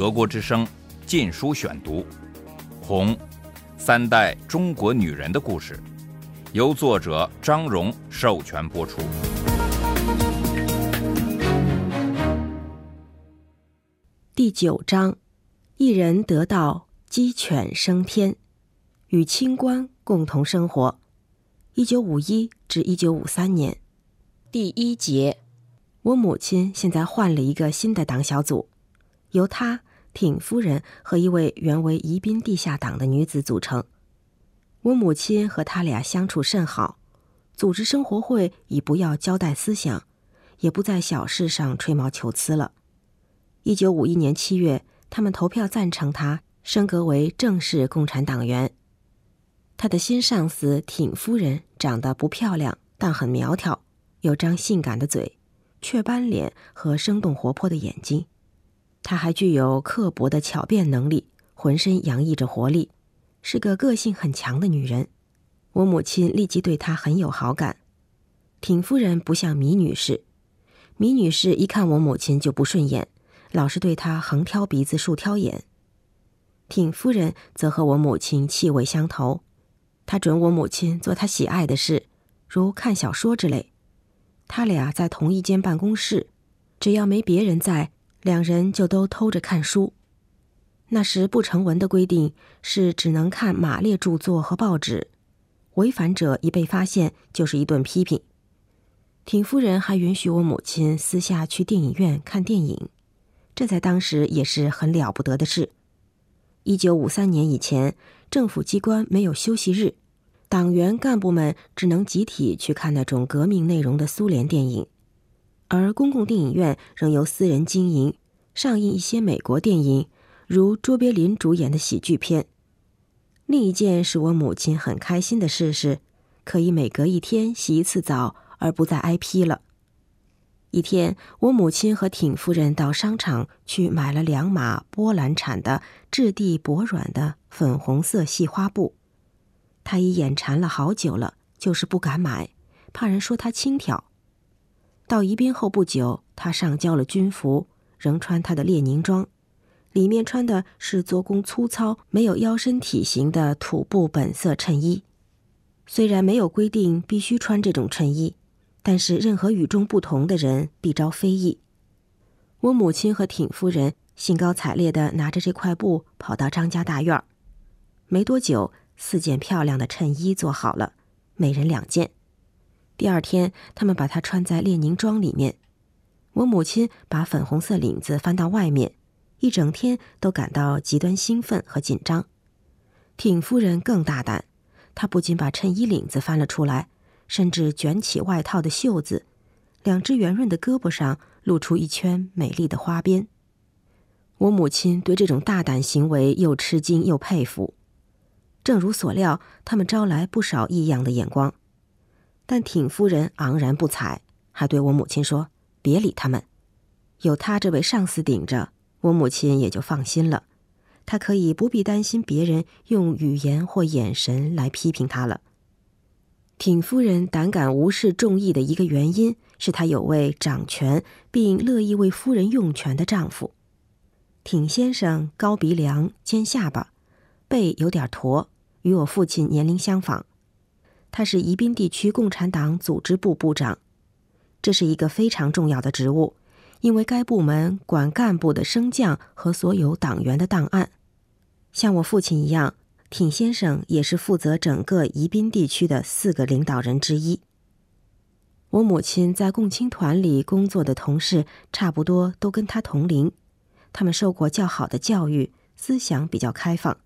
德国之声《禁书选读》，《红》，三代中国女人的故事，由作者张荣授权播出。第九章，一人得道，鸡犬升天，与清官共同生活。一九五一至一九五三年，第一节，我母亲现在换了一个新的党小组，由她、挺夫人和一位原为宜宾地下党的女子组成。我母亲和他俩相处甚好，组织生活会已不要交代思想，也不在小事上吹毛求疵了。一九五一年七月，他们投票赞成他升格为正式共产党员。他的新上司挺夫人长得不漂亮，但很苗条，有张性感的嘴，雀斑脸和生动活泼的眼睛。她还具有刻薄的巧辩能力，浑身洋溢着活力，是个个性很强的女人。我母亲立即对她很有好感。挺夫人不像米女士，米女士一看我母亲就不顺眼，老是对她横挑鼻子竖挑眼。挺夫人则和我母亲气味相投。她准我母亲做她喜爱的事，如看小说之类。他俩在同一间办公室，只要没别人在，两人就都偷着看书。那时不成文的规定是只能看马列著作和报纸，违反者一被发现就是一顿批评。挺夫人还允许我母亲私下去电影院看电影，这在当时也是很了不得的事。一九五三年以前，政府机关没有休息日。党员干部们只能集体去看那种革命内容的苏联电影，而公共电影院仍由私人经营，上映一些美国电影，如卓别林主演的喜剧片。另一件使我母亲很开心的事是，可以每隔一天洗一次澡，而不再挨批了。一天，我母亲和挺夫人到商场去买了两码波兰产的质地薄软的粉红色细花布。她已眼馋了好久了，就是不敢买，怕人说她轻佻。到宜宾后不久，他上交了军服，仍穿他的列宁装，里面穿的是做工粗糙、没有腰身体型的土布本色衬衣。虽然没有规定必须穿这种衬衣，但是任何与众不同的人必招非议。我母亲和挺夫人兴高采烈地拿着这块布跑到张家大院儿，没多久。四件漂亮的衬衣做好了，每人两件。第二天，他们把它穿在列宁装里面。我母亲把粉红色领子翻到外面，一整天都感到极端兴奋和紧张。挺夫人更大胆，她不仅把衬衣领子翻了出来，甚至卷起外套的袖子，两只圆润的胳膊上露出一圈美丽的花边。我母亲对这种大胆行为又吃惊又佩服。正如所料，他们招来不少异样的眼光，但挺夫人昂然不睬，还对我母亲说：“别理他们，有他这位上司顶着，我母亲也就放心了。她可以不必担心别人用语言或眼神来批评她了。”挺夫人胆敢无视众议的一个原因是她有位掌权并乐意为夫人用权的丈夫。挺先生高鼻梁、尖下巴。背有点驼，与我父亲年龄相仿。他是宜宾地区共产党组织部部长，这是一个非常重要的职务，因为该部门管干部的升降和所有党员的档案。像我父亲一样，挺先生也是负责整个宜宾地区的四个领导人之一。我母亲在共青团里工作的同事，差不多都跟他同龄，他们受过较好的教育，思想比较开放。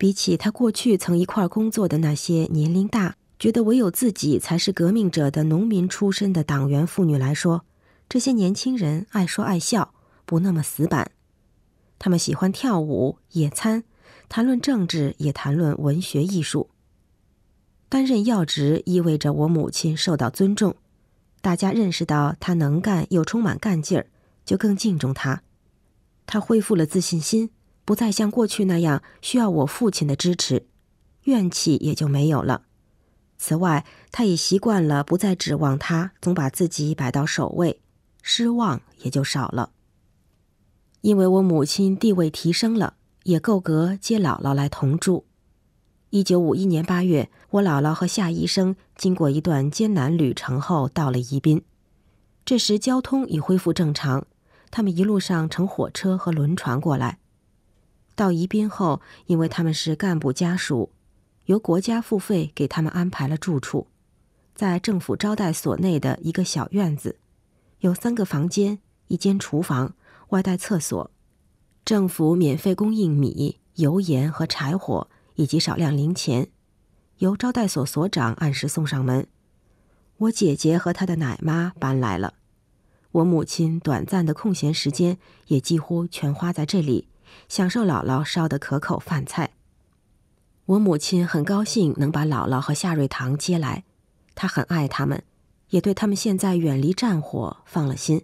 比起他过去曾一块工作的那些年龄大、觉得唯有自己才是革命者的农民出身的党员妇女来说，这些年轻人爱说爱笑，不那么死板。他们喜欢跳舞、野餐，谈论政治，也谈论文学艺术。担任要职意味着我母亲受到尊重，大家认识到她能干又充满干劲儿，就更敬重她。她恢复了自信心。不再像过去那样需要我父亲的支持，怨气也就没有了。此外，他也习惯了不再指望他总把自己摆到首位，失望也就少了。因为我母亲地位提升了，也够格接姥姥来同住。一九五一年八月，我姥姥和夏医生经过一段艰难旅程后，到了宜宾。这时交通已恢复正常，他们一路上乘火车和轮船过来。到宜宾后，因为他们是干部家属，由国家付费给他们安排了住处，在政府招待所内的一个小院子，有三个房间，一间厨房。外带厕所，政府免费供应米、油盐和柴火，以及少量零钱，由招待所所长按时送上门。我姐姐和她的奶妈搬来了，我母亲短暂的空闲时间也几乎全花在这里，享受姥姥烧的可口饭菜。我母亲很高兴能把姥姥和夏瑞堂接来，她很爱他们，也对他们现在远离战火放了心。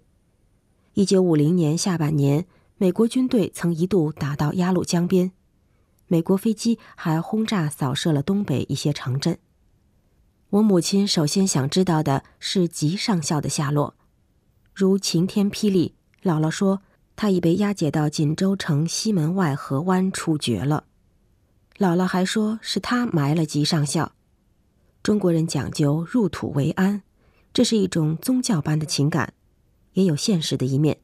一九五零年下半年，美国军队曾一度打到鸭绿江边，美国飞机还轰炸扫射了东北一些城镇。我母亲首先想知道的是吉上校的下落，如晴天霹雳。姥姥说他已被押解到锦州城西门外河湾处决了。姥姥还说是他埋了吉上校。中国人讲究入土为安，这是一种宗教般的情感。也有现实的一面，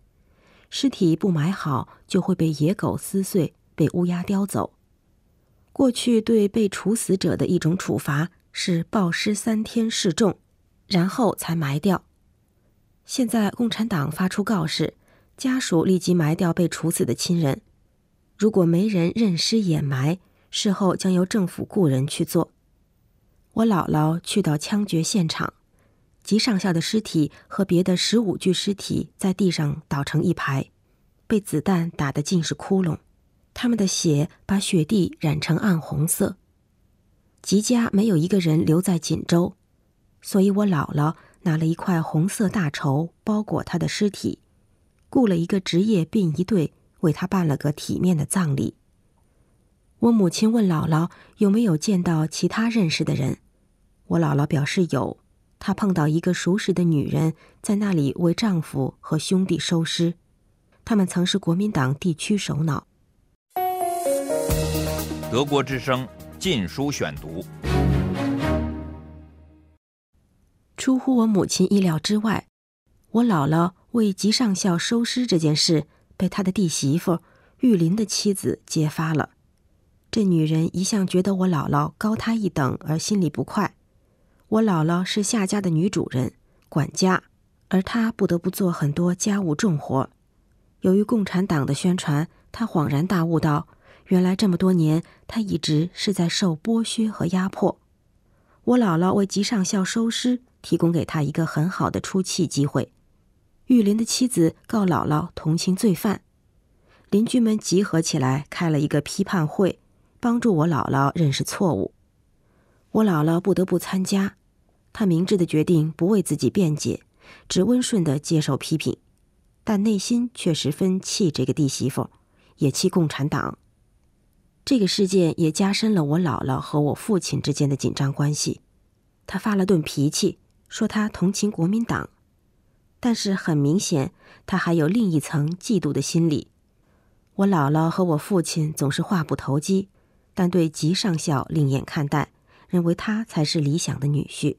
尸体不埋好就会被野狗撕碎，被乌鸦叼走。过去对被处死者的一种处罚是暴尸三天示众，然后才埋掉。现在共产党发出告示，家属立即埋掉被处死的亲人。如果没人认尸掩埋，事后将由政府雇人去做。我姥姥去到枪决现场。吉上校的尸体和别的十五具尸体在地上倒成一排，被子弹打得尽是窟窿，他们的血把雪地染成暗红色。吉家没有一个人留在锦州，所以我姥姥拿了一块红色大绸包裹他的尸体，雇了一个职业殡仪队为他办了个体面的葬礼。我母亲问姥姥有没有见到其他认识的人，我姥姥表示有。她碰到一个熟识的女人，在那里为丈夫和兄弟收尸。他们曾是国民党地区首脑。德国之声《禁书选读》。出乎我母亲意料之外，我姥姥为吉上校收尸这件事被他的弟媳妇玉林的妻子揭发了。这女人一向觉得我姥姥高她一等，而心里不快。我姥姥是夏家的女主人、管家，而她不得不做很多家务重活。由于共产党的宣传，她恍然大悟道：“原来这么多年，她一直是在受剥削和压迫。”我姥姥为吉上校收尸，提供给她一个很好的出气机会。玉林的妻子告姥姥同情罪犯，邻居们集合起来开了一个批判会，帮助我姥姥认识错误。我姥姥不得不参加。她明智的决定不为自己辩解，只温顺的接受批评，但内心却十分气这个弟媳妇，也气共产党。这个事件也加深了我姥姥和我父亲之间的紧张关系。他发了顿脾气，说他同情国民党，但是很明显，他还有另一层嫉妒的心理。我姥姥和我父亲总是话不投机，但对吉上校另眼看待，认为他才是理想的女婿。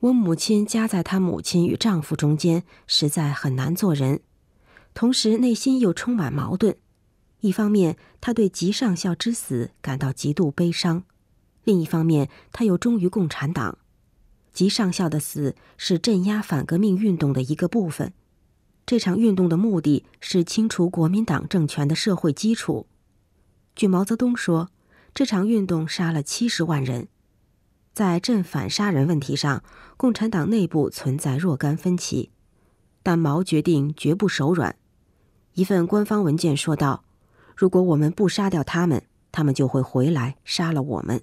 我母亲夹在她母亲与丈夫中间，实在很难做人，同时内心又充满矛盾。一方面，她对吉上校之死感到极度悲伤；另一方面，她又忠于共产党。吉上校的死是镇压反革命运动的一个部分，这场运动的目的是清除国民党政权的社会基础。据毛泽东说，这场运动杀了七十万人。在镇反杀人问题上，共产党内部存在若干分歧，但毛决定绝不手软。一份官方文件说道：“如果我们不杀掉他们，他们就会回来杀了我们。”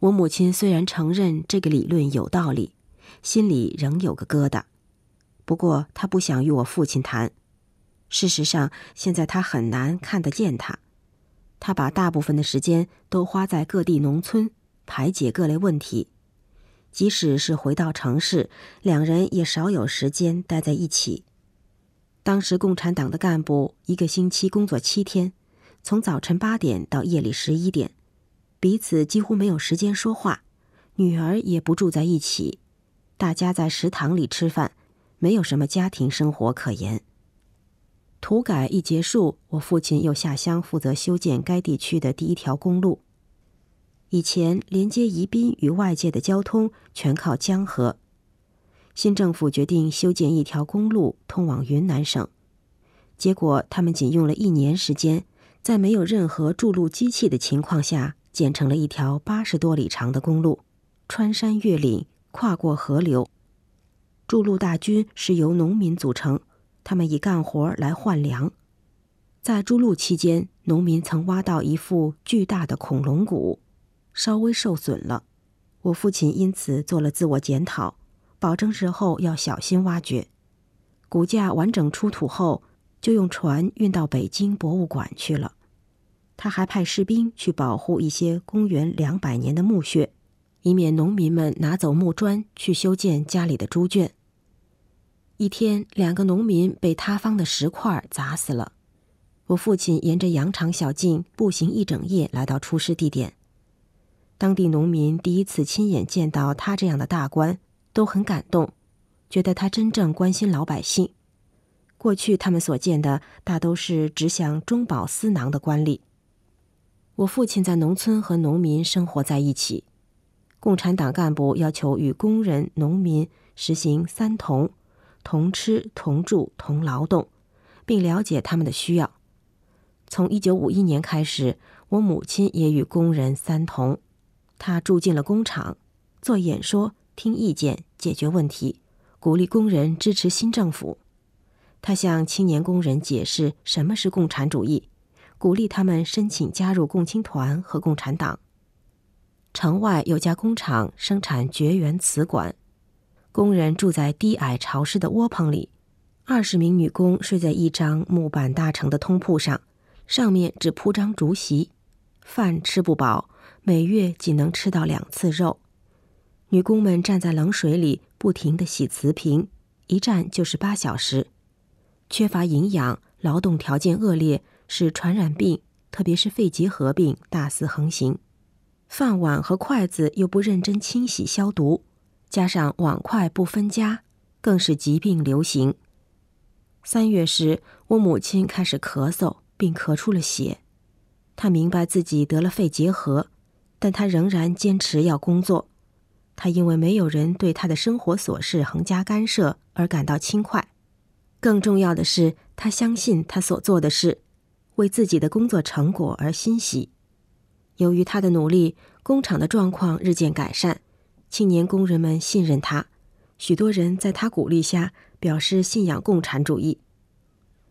我母亲虽然承认这个理论有道理，心里仍有个疙瘩。不过她不想与我父亲谈。事实上，现在她很难看得见他。他把大部分的时间都花在各地农村。排解各类问题，即使是回到城市，两人也少有时间待在一起。当时共产党的干部一个星期工作七天，从早晨八点到夜里十一点，彼此几乎没有时间说话，女儿也不住在一起，大家在食堂里吃饭，没有什么家庭生活可言。土改一结束，我父亲又下乡负责修建该地区的第一条公路。以前连接宜宾与外界的交通全靠江河。新政府决定修建一条公路通往云南省，结果他们仅用了一年时间，在没有任何筑路机器的情况下，建成了一条八十多里长的公路，穿山越岭，跨过河流。筑路大军是由农民组成，他们以干活来换粮。在筑路期间，农民曾挖到一副巨大的恐龙骨，稍微受损了，我父亲因此做了自我检讨。保证日后要小心挖掘，骨架完整出土后，就用船运到北京博物馆去了。他还派士兵去保护一些公元两百年的墓穴，以免农民们拿走木砖去修建家里的猪圈。一天，两个农民被塌方的石块砸死了。我父亲沿着羊肠小径步行一整夜，来到出事地点。当地农民第一次亲眼见到他这样的大官。都很感动，觉得他真正关心老百姓。过去他们所见的大都是只想中饱私囊的官吏。我父亲在农村和农民生活在一起，共产党干部要求与工人、农民实行三同：同吃、同住、同劳动，并了解他们的需要。从一九五一年开始，我母亲也与工人三同，她住进了工厂，做演说。听意见，解决问题，鼓励工人支持新政府。他向青年工人解释什么是共产主义，鼓励他们申请加入共青团和共产党。城外有家工厂生产绝缘瓷管，工人住在低矮潮湿的窝棚里，二十名女工睡在一张木板搭成的通铺上，上面只铺张竹席，饭吃不饱，每月仅能吃到两次肉。女工们站在冷水里，不停地洗瓷瓶，一站就是八小时。缺乏营养，劳动条件恶劣，使传染病，特别是肺结核病大肆横行。饭碗和筷子又不认真清洗消毒，加上碗筷不分家，更是疾病流行。三月时，我母亲开始咳嗽，并咳出了血。她明白自己得了肺结核，但她仍然坚持要工作。他因为没有人对他的生活琐事横加干涉而感到轻快，更重要的是，他相信他所做的事，为自己的工作成果而欣喜。由于他的努力，工厂的状况日渐改善，青年工人们信任他，许多人在他鼓励下表示信仰共产主义。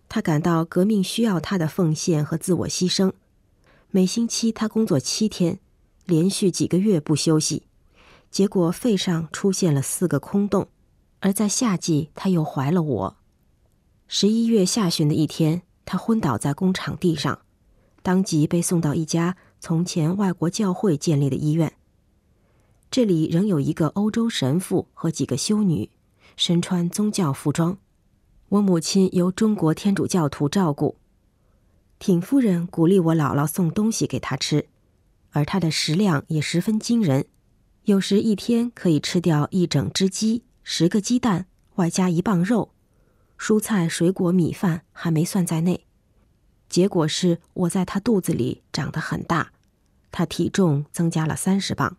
他感到革命需要他的奉献和自我牺牲。每星期他工作七天，连续几个月不休息。结果肺上出现了四个空洞，而在夏季，他又怀了我。十一月下旬的一天，他昏倒在工厂地上，当即被送到一家从前外国教会建立的医院。这里仍有一个欧洲神父和几个修女，身穿宗教服装。我母亲由中国天主教徒照顾。挺夫人鼓励我姥姥送东西给她吃，而她的食量也十分惊人。有时一天可以吃掉一整只鸡、十个鸡蛋，外加一磅肉，蔬菜、水果、米饭还没算在内。结果是我在他肚子里长得很大，他体重增加了三十磅。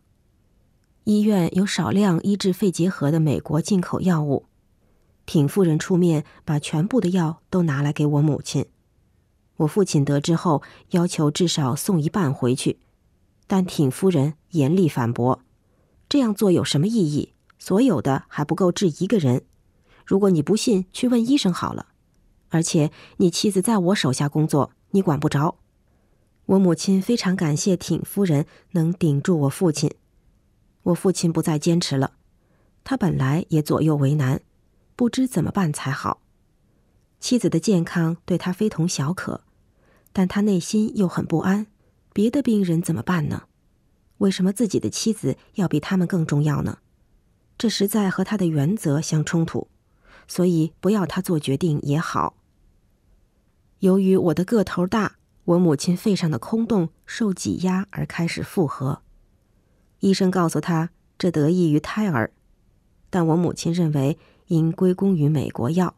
医院有少量医治肺结核的美国进口药物，挺夫人出面把全部的药都拿来给我母亲。我父亲得知后要求至少送一半回去，但挺夫人严厉反驳。这样做有什么意义？所有的还不够治一个人。如果你不信，去问医生好了。而且你妻子在我手下工作，你管不着。我母亲非常感谢挺夫人能顶住我父亲。我父亲不再坚持了，他本来也左右为难，不知怎么办才好。妻子的健康对他非同小可，但他内心又很不安。别的病人怎么办呢？为什么自己的妻子要比他们更重要呢？这实在和他的原则相冲突，所以不要他做决定也好。由于我的个头大，我母亲肺上的空洞受挤压而开始复合。医生告诉他，这得益于胎儿，但我母亲认为应归功于美国药，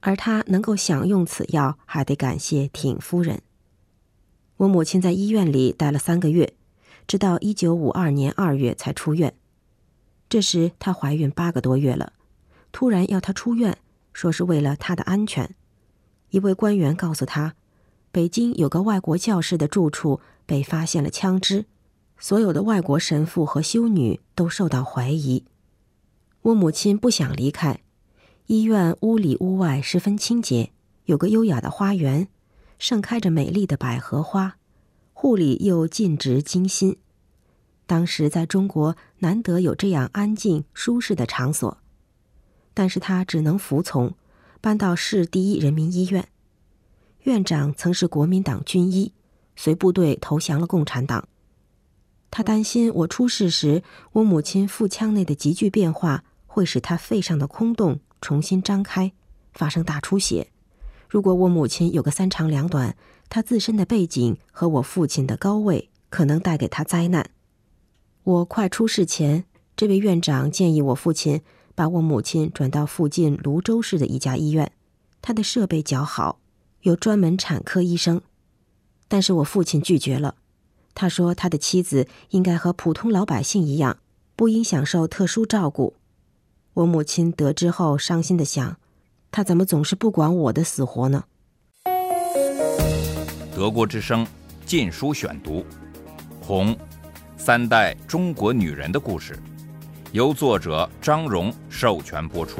而她能够享用此药，还得感谢挺夫人。我母亲在医院里待了三个月，直到一九五二年二月才出院。这时她怀孕八个多月了，突然要她出院，说是为了她的安全。一位官员告诉她，北京有个外国教士的住处被发现了枪支，所有的外国神父和修女都受到怀疑。我母亲不想离开，医院屋里屋外十分清洁，有个优雅的花园。盛开着美丽的百合花，护理又尽职精心。当时在中国难得有这样安静舒适的场所，但是他只能服从，搬到市第一人民医院。院长曾是国民党军医，随部队投降了共产党。他担心我出事时，我母亲腹腔内的急剧变化会使他肺上的空洞重新张开，发生大出血。如果我母亲有个三长两短，她自身的背景和我父亲的高位可能带给她灾难。我快出事前，这位院长建议我父亲把我母亲转到附近泸州市的一家医院，他的设备较好，有专门产科医生。但是我父亲拒绝了，他说他的妻子应该和普通老百姓一样，不应享受特殊照顾。我母亲得知后，伤心的想。他怎么总是不管我的死活呢？德国之声《禁书选读》，《红》，三代中国女人的故事，由作者张荣授权播出。